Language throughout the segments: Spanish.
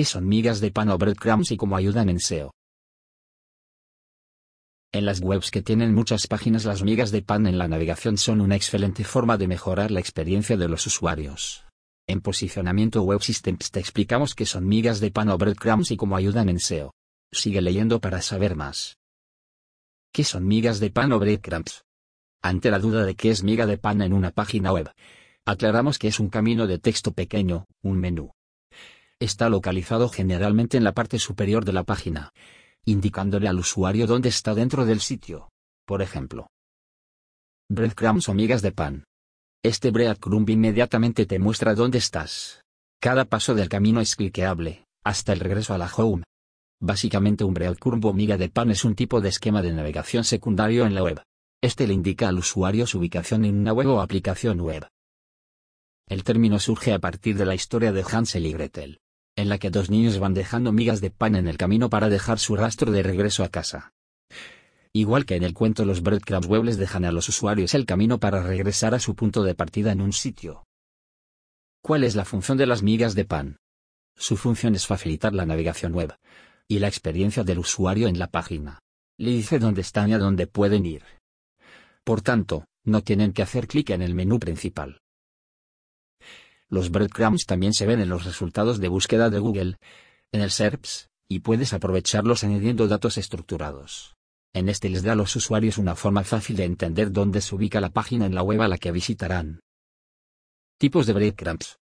¿Qué son migas de pan o breadcrumbs y cómo ayudan en SEO? En las webs que tienen muchas páginas las migas de pan en la navegación son una excelente forma de mejorar la experiencia de los usuarios. En Posicionamiento Web Systems te explicamos qué son migas de pan o breadcrumbs y cómo ayudan en SEO. Sigue leyendo para saber más. ¿Qué son migas de pan o breadcrumbs? Ante la duda de qué es miga de pan en una página web, aclaramos que es un camino de texto pequeño, un menú. Está localizado generalmente en la parte superior de la página, indicándole al usuario dónde está dentro del sitio. Por ejemplo, breadcrumbs o migas de pan. Este breadcrumb inmediatamente te muestra dónde estás. Cada paso del camino es cliqueable, hasta el regreso a la home. Básicamente un breadcrumb o miga de pan es un tipo de esquema de navegación secundario en la web. Este le indica al usuario su ubicación en una web o aplicación web. El término surge a partir de la historia de Hansel y Gretel, en la que dos niños van dejando migas de pan en el camino para dejar su rastro de regreso a casa. Igual que en el cuento los breadcrumbs web les dejan a los usuarios el camino para regresar a su punto de partida en un sitio. ¿Cuál es la función de las migas de pan? Su función es facilitar la navegación web y la experiencia del usuario en la página. Le dice dónde están y a dónde pueden ir. Por tanto, no tienen que hacer clic en el menú principal. Los breadcrumbs también se ven en los resultados de búsqueda de Google, en el SERPs, y puedes aprovecharlos añadiendo datos estructurados. En este les da a los usuarios una forma fácil de entender dónde se ubica la página en la web a la que visitarán. Tipos de breadcrumbs.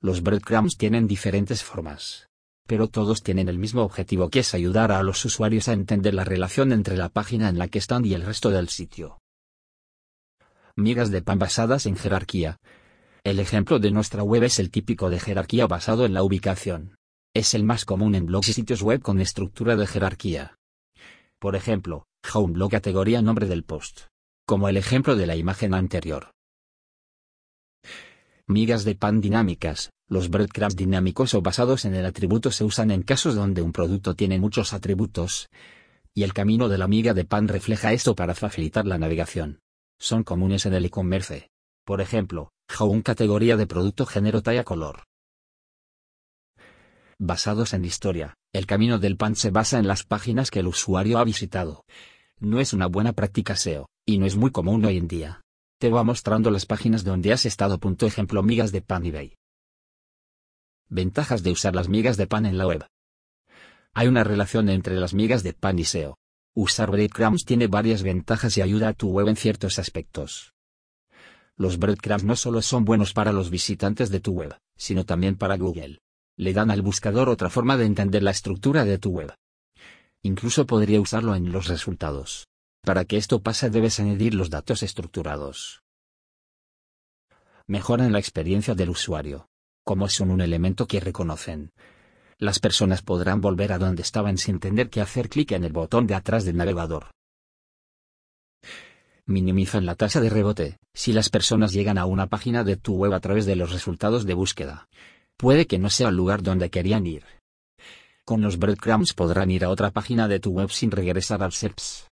Los breadcrumbs tienen diferentes formas. Pero todos tienen el mismo objetivo que es ayudar a los usuarios a entender la relación entre la página en la que están y el resto del sitio. Migas de pan basadas en jerarquía. El ejemplo de nuestra web es el típico de jerarquía basado en la ubicación. Es el más común en blogs y sitios web con estructura de jerarquía. Por ejemplo, blog categoría nombre del post. Como el ejemplo de la imagen anterior. Migas de pan dinámicas. Los breadcrumbs dinámicos o basados en el atributo se usan en casos donde un producto tiene muchos atributos. Y el camino de la miga de pan refleja esto para facilitar la navegación. Son comunes en el e-commerce. Por ejemplo, Home categoría de producto género talla color. Basados en historia, el camino del pan se basa en las páginas que el usuario ha visitado. No es una buena práctica SEO, y no es muy común hoy en día. Te va mostrando las páginas donde has estado. Ejemplo migas de pan eBay. Ventajas de usar las migas de pan en la web. Hay una relación entre las migas de pan y SEO. Usar breadcrumbs tiene varias ventajas y ayuda a tu web en ciertos aspectos. Los breadcrumbs no solo son buenos para los visitantes de tu web, sino también para Google le dan al buscador otra forma de entender la estructura de tu web. Incluso podría usarlo en los resultados. Para que esto pase debes añadir los datos estructurados. Mejoran la experiencia del usuario. Como son un elemento que reconocen. Las personas podrán volver a donde estaban sin tener que hacer clic en el botón de atrás del navegador. Minimizan la tasa de rebote. Si las personas llegan a una página de tu web a través de los resultados de búsqueda, puede que no sea el lugar donde querían ir. Con los breadcrumbs podrán ir a otra página de tu web sin regresar al SERPs.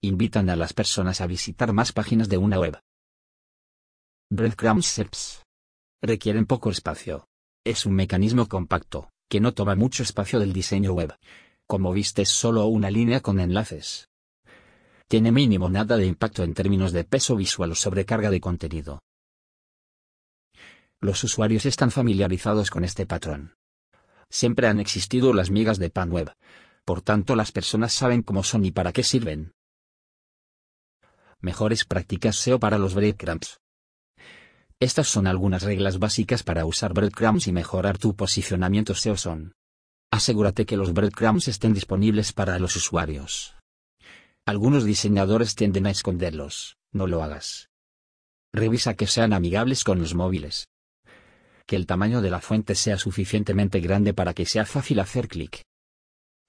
Invitan a las personas a visitar más páginas de una web. Breadcrumbs SERPs. Requieren poco espacio. Es un mecanismo compacto, que no toma mucho espacio del diseño web. Como viste es solo una línea con enlaces. Tiene mínimo nada de impacto en términos de peso visual o sobrecarga de contenido. Los usuarios están familiarizados con este patrón. Siempre han existido las migas de pan web. Por tanto, las personas saben cómo son y para qué sirven. Mejores prácticas SEO para los breadcrumbs. Estas son algunas reglas básicas para usar breadcrumbs y mejorar tu posicionamiento SEO son. Asegúrate que los breadcrumbs estén disponibles para los usuarios. Algunos diseñadores tienden a esconderlos, no lo hagas. Revisa que sean amigables con los móviles que el tamaño de la fuente sea suficientemente grande para que sea fácil hacer clic.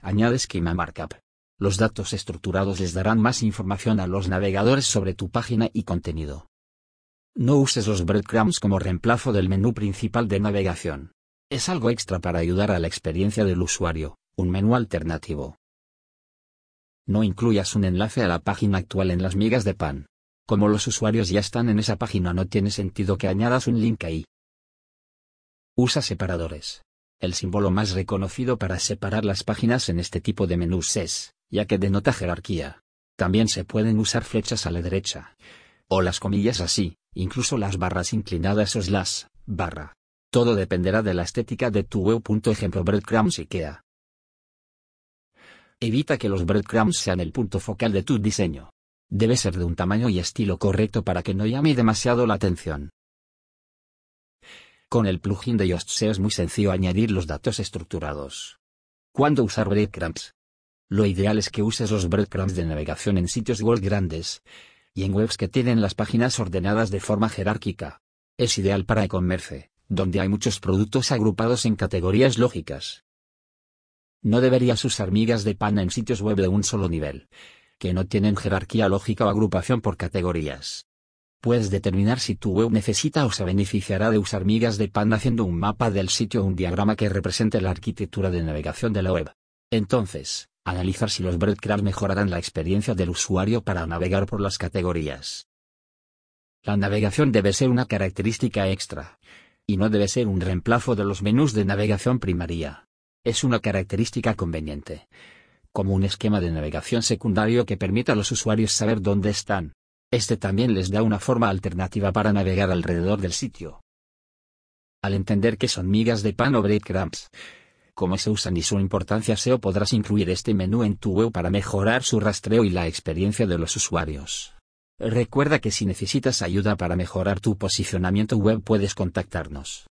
Añade Schema Markup. Los datos estructurados les darán más información a los navegadores sobre tu página y contenido. No uses los breadcrumbs como reemplazo del menú principal de navegación. Es algo extra para ayudar a la experiencia del usuario, un menú alternativo. No incluyas un enlace a la página actual en las migas de pan. Como los usuarios ya están en esa página no tiene sentido que añadas un link ahí. Usa separadores. El símbolo más reconocido para separar las páginas en este tipo de menús es, ya que denota jerarquía. También se pueden usar flechas a la derecha. O las comillas así, incluso las barras inclinadas o las barra. Todo dependerá de la estética de tu web. Ejemplo breadcrumbs IKEA. Evita que los breadcrumbs sean el punto focal de tu diseño. Debe ser de un tamaño y estilo correcto para que no llame demasiado la atención. Con el plugin de Yoast es muy sencillo añadir los datos estructurados. ¿Cuándo usar breadcrumbs? Lo ideal es que uses los breadcrumbs de navegación en sitios web grandes y en webs que tienen las páginas ordenadas de forma jerárquica. Es ideal para e-commerce, donde hay muchos productos agrupados en categorías lógicas. No deberías usar migas de pan en sitios web de un solo nivel, que no tienen jerarquía lógica o agrupación por categorías. Puedes determinar si tu web necesita o se beneficiará de usar migas de pan haciendo un mapa del sitio o un diagrama que represente la arquitectura de navegación de la web. Entonces, analizar si los breadcrumbs mejorarán la experiencia del usuario para navegar por las categorías. La navegación debe ser una característica extra. Y no debe ser un reemplazo de los menús de navegación primaria. Es una característica conveniente. Como un esquema de navegación secundario que permita a los usuarios saber dónde están. Este también les da una forma alternativa para navegar alrededor del sitio. Al entender que son migas de pan o breadcrumbs, cómo se usan y su importancia SEO podrás incluir este menú en tu web para mejorar su rastreo y la experiencia de los usuarios. Recuerda que si necesitas ayuda para mejorar tu posicionamiento web puedes contactarnos.